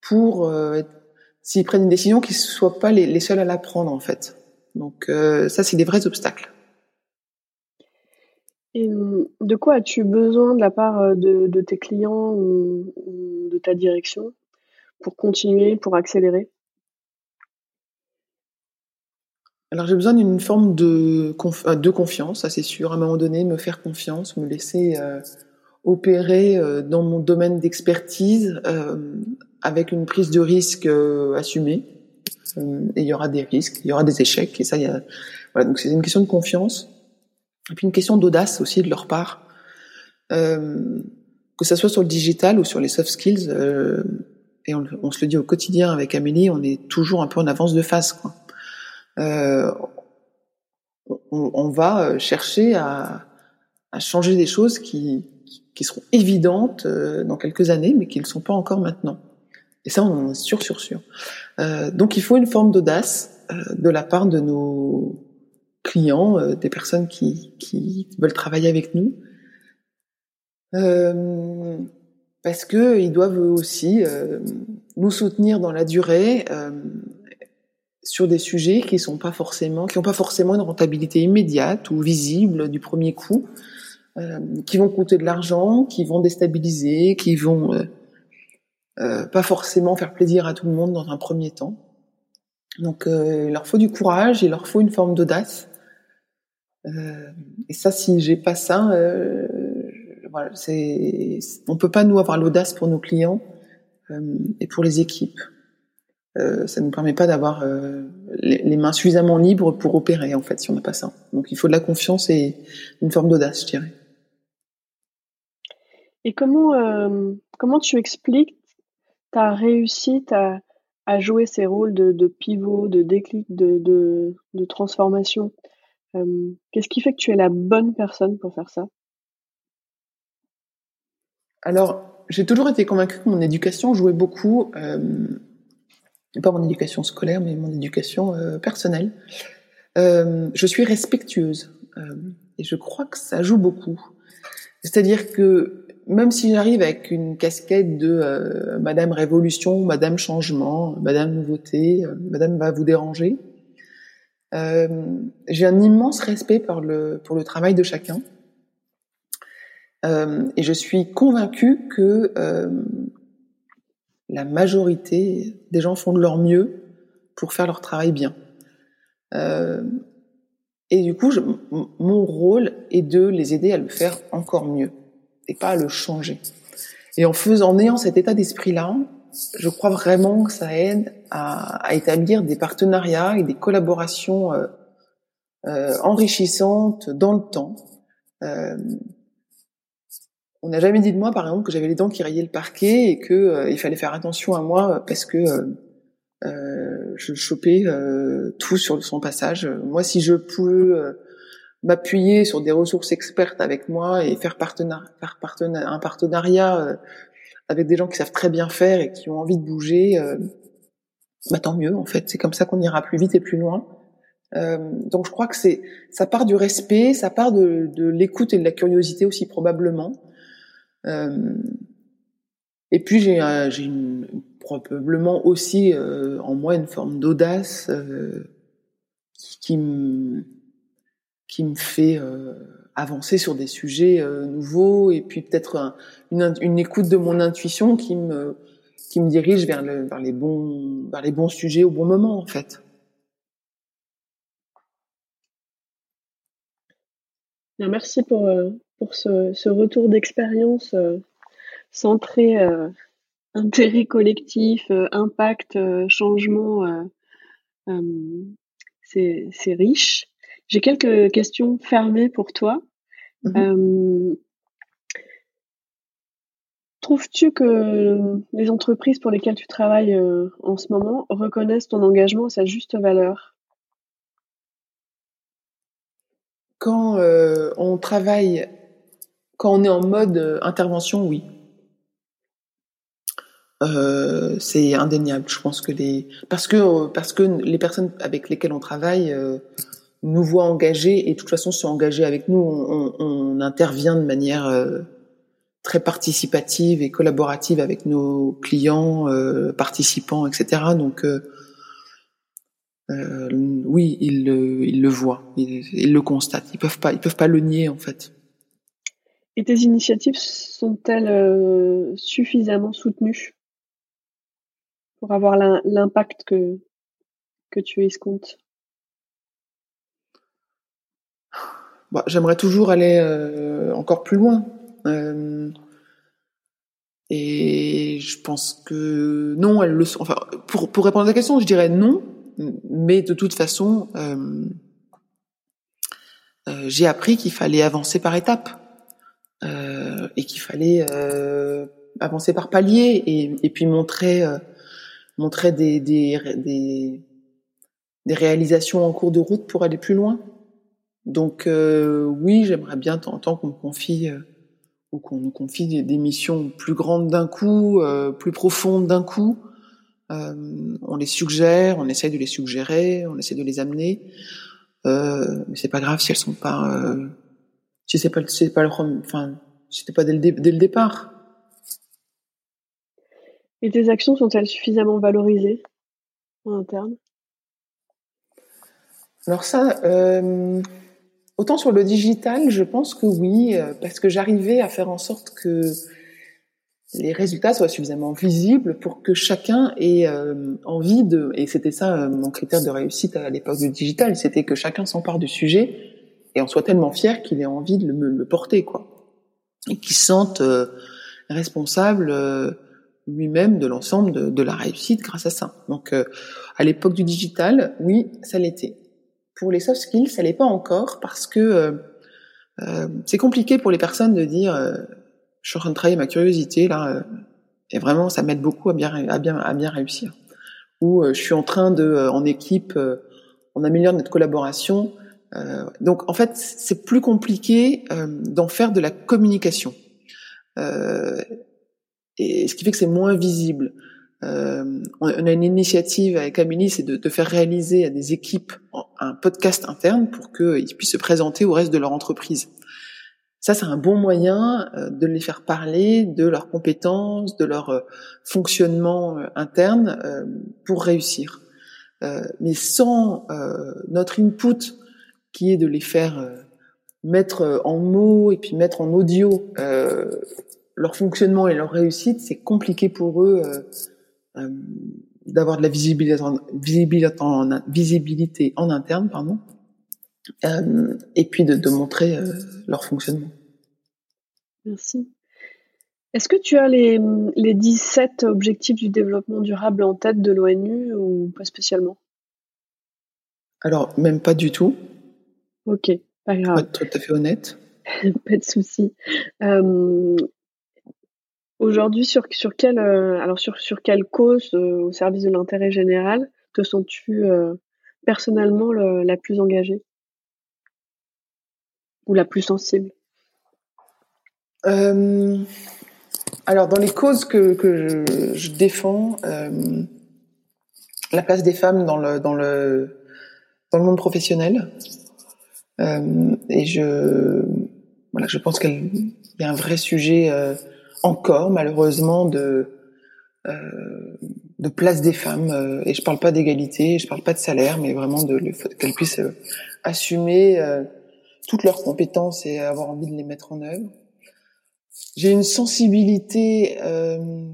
pour s'ils prennent une décision qu'ils ne soient pas les, seuls à la prendre en fait. Donc ça c'est des vrais obstacles. Et de quoi as-tu besoin de la part euh, de, tes clients ou, de ta direction pour continuer, pour accélérer? Alors j'ai besoin d'une forme de, euh, de confiance, ça c'est sûr. À un moment donné, me faire confiance, me laisser euh, opérer dans mon domaine d'expertise avec une prise de risque assumée. et il y aura des risques, il y aura des échecs. Et ça, voilà, donc c'est une question de confiance. Et puis une question d'audace aussi de leur part, euh, que ça soit sur le digital ou sur les soft skills. Euh, et on, on, se le dit au quotidien avec Amélie, on est toujours un peu en avance de phase. Quoi. Euh, on, on, va chercher à, à, changer des choses qui, qui seront évidentes euh, dans quelques années, mais qui ne sont pas encore maintenant. Et ça, on en est sûr, sûr, sûr. Euh, donc, il faut une forme d'audace euh, de la part de nos clients, euh, des personnes qui, qui, veulent travailler avec nous. Euh, parce que ils doivent aussi euh, nous soutenir dans la durée sur des sujets qui sont pas forcément, qui n'ont pas forcément une rentabilité immédiate ou visible du premier coup, qui vont coûter de l'argent, qui vont déstabiliser, qui vont pas forcément faire plaisir à tout le monde dans un premier temps. Donc il leur faut du courage, il leur faut une forme d'audace. Euh, et ça, si j'ai pas ça, euh, voilà, c'est, on peut pas nous avoir l'audace pour nos clients euh, et pour les équipes. Ça nous permet pas d'avoir les, mains suffisamment libres pour opérer en fait si on n'a pas ça. Donc il faut de la confiance et une forme d'audace, je dirais. Et comment comment tu expliques ta réussite à, jouer ces rôles de, pivot, de déclic, de transformation? Qu'est-ce qui fait que tu es la bonne personne pour faire ça? Alors, j'ai toujours été convaincue que mon éducation jouait beaucoup, pas mon éducation scolaire, mais mon éducation personnelle. Je suis respectueuse et je crois que ça joue beaucoup. C'est-à-dire que même si j'arrive avec une casquette de Madame Révolution, Madame Changement, Madame Nouveauté, Madame va vous déranger, j'ai un immense respect pour le, pour le travail de chacun. Euh, et je suis convaincue que euh, la majorité des gens font de leur mieux pour faire leur travail bien. Euh, et du coup, mon rôle est de les aider à le faire encore mieux et pas à le changer. Et en faisant, en ayant cet état d'esprit-là, je crois vraiment que ça aide à, établir des partenariats et des collaborations euh, euh, enrichissantes dans le temps. Euh, on n'a jamais dit de moi, par exemple, que j'avais les dents qui rayaient le parquet et que il fallait faire attention à moi parce que je chopais tout sur son passage. Moi, si je peux m'appuyer sur des ressources expertes avec moi et faire, un partenariat avec des gens qui savent très bien faire et qui ont envie de bouger, bah tant mieux en fait. C'est comme ça qu'on ira plus vite et plus loin. Euh, donc je crois que c'est ça part du respect, ça part de, de l'écoute et de la curiosité aussi probablement. Euh, et puis j'ai j'ai probablement aussi euh, en moi une forme d'audace euh, qui, qui, me qui me fait euh, avancer sur des sujets nouveaux et puis peut-être une, écoute de mon intuition qui me qui me dirige vers, le, vers les bons vers les bons sujets au bon moment en fait. Merci pour, euh, pour ce, retour d'expérience euh, centré euh, intérêt collectif, impact, changement. c'est riche. J'ai quelques questions fermées pour toi. Mmh trouves-tu que les entreprises pour lesquelles tu travailles en ce moment reconnaissent ton engagement à sa juste valeur? Quand euh, on travaille, quand on est en mode euh, intervention, oui. Euh, c'est indéniable. Je pense que les parce que parce que les personnes avec lesquelles on travaille nous voient engagés et de toute façon sont engagés avec nous. On, intervient de manière très participative et collaborative avec nos clients, participants, etc. Donc euh, oui, ils le, ils le voient, ils, le constatent. Ils peuvent pas, ils peuvent pas le nier en fait. Et tes initiatives sont-elles euh, suffisamment soutenues pour avoir l'impact que que tu escomptes? Bah, J'aimerais toujours aller euh, encore plus loin. et je pense que non, elles le. Enfin, pour, pour répondre à la question, je dirais non, mais de toute façon, euh, euh, j'ai appris qu'il fallait avancer par étapes euh, et qu'il fallait avancer par paliers et, puis montrer montrer des, des, des, des, réalisations en cours de route pour aller plus loin. Donc oui, j'aimerais bien tant qu'on me confie ou qu'on nous confie des, des, missions plus grandes d'un coup, plus profondes d'un coup, euh, on les suggère, on essaie de les suggérer, on essaie de les amener, euh, mais c'est pas grave si elles sont pas, euh, si c'est pas, c'est pas le, enfin, c'était pas dès le, dès le départ. Et tes actions sont-elles suffisamment valorisées en interne? Alors ça, euh, autant sur le digital, je pense que oui, euh, parce que j'arrivais à faire en sorte que les résultats soient suffisamment visibles pour que chacun ait euh, envie de et c'était ça euh, mon critère de réussite à l'époque du digital c'était que chacun s'empare du sujet et en soit tellement fier qu'il ait envie de le, porter quoi. Et qu'il se sente responsable lui-même de l'ensemble de, de, la réussite grâce à ça. Donc à l'époque du digital oui ça l'était pour les soft skills ça l'est pas encore parce que c'est compliqué pour les personnes de dire je suis en train de travailler ma curiosité là, euh, et vraiment ça m'aide beaucoup à bien à bien à bien réussir. Ou euh, je suis en train de euh, en équipe, on améliore notre collaboration. donc en fait c'est plus compliqué d'en faire de la communication. et ce qui fait que c'est moins visible. Euh, on a une initiative avec Amélie, c'est de, de, faire réaliser à des équipes un podcast interne pour qu'ils puissent se présenter au reste de leur entreprise. Ça, c'est un bon moyen euh, de les faire parler de leurs compétences, de leur euh, fonctionnement euh, interne pour réussir. Mais sans notre input, qui est de les faire mettre en mots et puis mettre en audio leur fonctionnement et leur réussite, c'est compliqué pour eux d'avoir de la visibilité en, visibilité en, interne, pardon, et puis de, de montrer leur fonctionnement. Merci. Est-ce que tu as les, les 17 objectifs du développement durable en tête de l'ONU ou pas spécialement? Alors, même pas du tout. Ok, pas grave. Pour être tout à fait honnête. pas de souci. Euh, aujourd'hui, sur, sur, quelle, euh, alors sur, sur quelle cause euh, au service de l'intérêt général te sens-tu personnellement la plus engagée? Ou la plus sensible? Euh, Alors, dans les causes que, que je, je défends, euh, la place des femmes dans le, dans le, dans le monde professionnel. Euh, et je, voilà, je pense qu'il y a un vrai sujet euh, encore, malheureusement, de, euh, de place des femmes. euh, et je parle pas d'égalité, je parle pas de salaire, mais vraiment de fait qu'elles puissent euh, assumer euh, toutes leurs compétences et avoir envie de les mettre en œuvre. J'ai une sensibilité euh,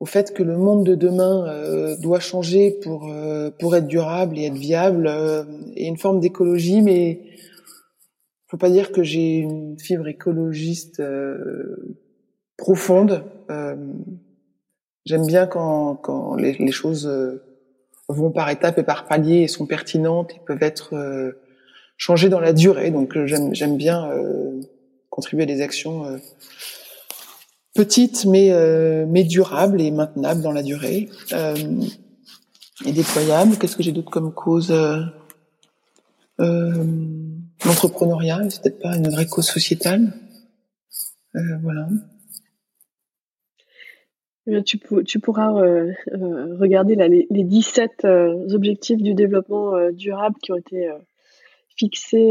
au fait que le monde de demain euh, doit changer pour pour être durable et être viable et une forme d'écologie mais faut pas dire que j'ai une fibre écologiste euh, profonde Euh, j'aime bien quand quand les, les choses euh, vont par étapes et par paliers et sont pertinentes et peuvent être euh, changées dans la durée donc euh, j'aime bien euh, contribuer à des actions petites mais mais durables et maintenables dans la durée et déployables. Qu'est-ce que j'ai d'autre comme cause euh, L'entrepreneuriat, c'est peut-être pas une vraie cause sociétale. Euh, voilà. Eh tu, tu pourras euh, euh, regarder les, les 17 euh, objectifs du développement durable qui ont été fixés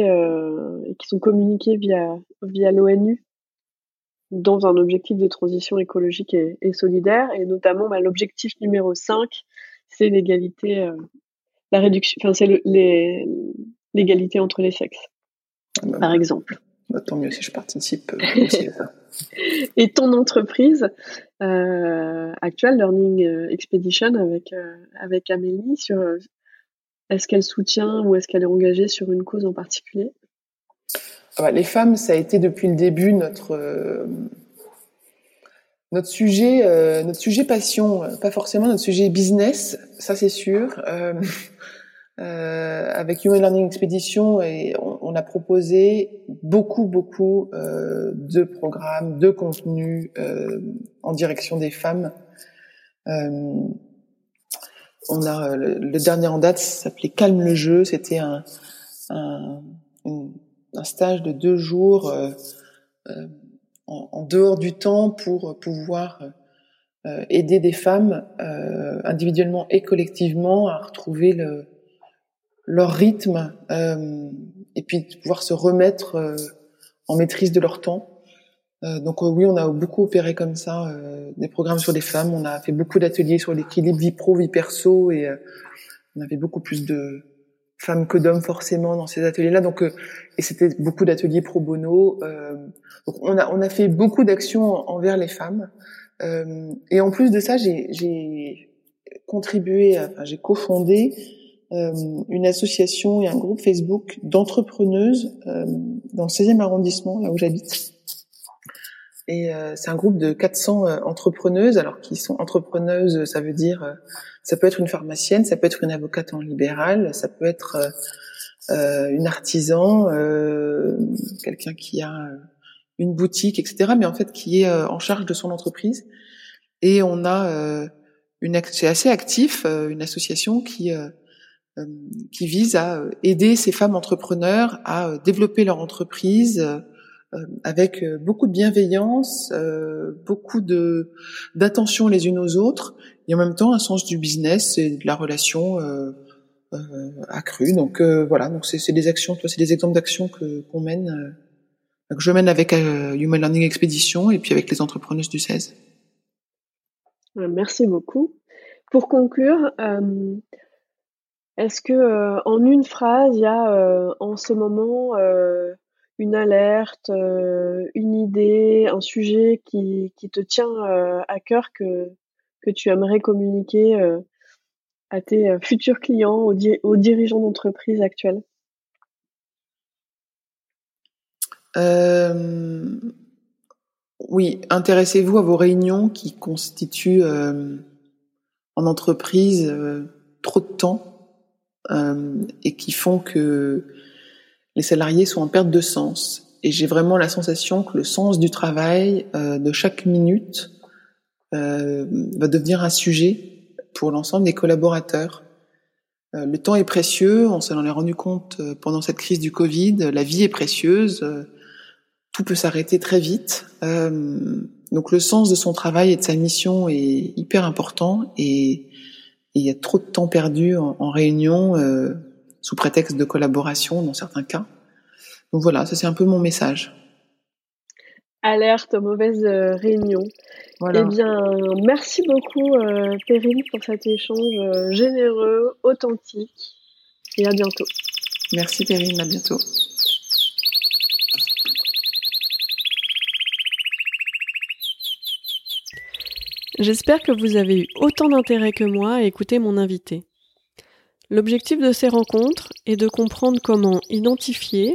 et qui sont communiqués via, via l'ONU dans un objectif de transition écologique et, solidaire. Et notamment, bah, l'objectif numéro 5, c'est l'égalité, la réduction, enfin, l'égalité entre les sexes, bah, par exemple. bah, tant mieux si je participe euh, aussi à ça. Et ton entreprise euh, actuelle, Learning euh, Expedition, avec, euh, avec Amélie, sur est-ce qu'elle soutient ou est-ce qu'elle est engagée sur une cause en particulier? Ah bah, les femmes, ça a été depuis le début notre euh, notre sujet, notre sujet passion, pas forcément notre sujet business, ça c'est sûr. Euh, avec Human Learning Expedition, et on, a proposé beaucoup, beaucoup euh, de programmes, de contenus euh, en direction des femmes. Euh, on a le, dernier en date s'appelait Calme le jeu. C'était un, un, un stage de deux jours euh, euh, en, en dehors du temps pour pouvoir aider des femmes individuellement et collectivement à retrouver le, leur rythme euh, et puis de pouvoir se remettre euh, en maîtrise de leur temps. Euh, donc euh, oui, on a beaucoup opéré comme ça, euh, des programmes sur les femmes. On a fait beaucoup d'ateliers sur l'équilibre vie pro, vie perso, et euh, on avait beaucoup plus de femmes que d'hommes forcément dans ces ateliers-là. Donc et c'était beaucoup d'ateliers pro bono. Donc on a on a fait beaucoup d'actions envers les femmes. Et en plus de ça, j'ai contribué, enfin j'ai cofondé une association et un groupe Facebook d'entrepreneuses euh, dans le 16e arrondissement, là où j'habite. Et euh, c'est un groupe de 400 euh, entrepreneuses. Alors qui sont entrepreneuses, ça veut dire, euh, ça peut être une pharmacienne, ça peut être une avocate en libéral, ça peut être euh, euh, une artisan, euh, quelqu'un qui a euh, une boutique, etc. Mais en fait qui est euh, en charge de son entreprise. Et on a euh, une, c'est assez actif, euh, une association qui euh, euh, qui vise à euh, aider ces femmes entrepreneurs à euh, développer leur entreprise euh, euh, avec euh, beaucoup de bienveillance, euh, beaucoup de d'attention les unes aux autres, et en même temps un sens du business et de la relation euh, euh, accrue. Donc euh, voilà, donc c'est des actions, c'est des exemples d'actions que qu'on mène, euh, que je mène avec euh, Human Learning Expedition et puis avec les entrepreneuses du 16. Euh, Merci beaucoup. Pour conclure, euh, est-ce que euh, en une phrase, il y a euh, en ce moment euh, une alerte, une idée, un sujet qui, te tient à cœur que, tu aimerais communiquer à tes futurs clients, aux, aux dirigeants d'entreprise actuels? Oui, intéressez-vous à vos réunions qui constituent en entreprise trop de temps? Et qui font que les salariés sont en perte de sens. Et j'ai vraiment la sensation que le sens du travail euh, de chaque minute euh, va devenir un sujet pour l'ensemble des collaborateurs. Euh, le temps est précieux, on s'en est rendu compte euh, pendant cette crise du Covid, la vie est précieuse. euh, tout peut s'arrêter très vite. Euh, donc le sens de son travail et de sa mission est hyper important et il y a trop de temps perdu en, en réunion euh, sous prétexte de collaboration dans certains cas. Donc voilà, ça c'est un peu mon message. Alerte aux mauvaises euh, réunions. Eh bien, merci beaucoup euh, Perrine pour cet échange euh, généreux, authentique et à bientôt. Merci Perrine, à bientôt. J'espère que vous avez eu autant d'intérêt que moi à écouter mon invité. L'objectif de ces rencontres est de comprendre comment identifier,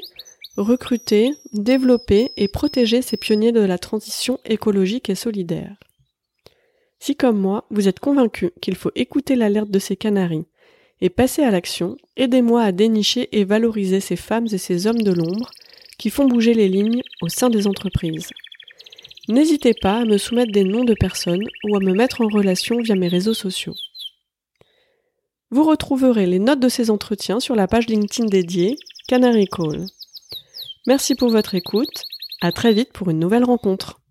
recruter, développer et protéger ces pionniers de la transition écologique et solidaire. Si comme moi, vous êtes convaincu qu'il faut écouter l'alerte de ces canaris et passer à l'action, aidez-moi à dénicher et valoriser ces femmes et ces hommes de l'ombre qui font bouger les lignes au sein des entreprises. N'hésitez pas à me soumettre des noms de personnes ou à me mettre en relation via mes réseaux sociaux. Vous retrouverez les notes de ces entretiens sur la page LinkedIn dédiée Canary Call. Merci pour votre écoute. À très vite pour une nouvelle rencontre.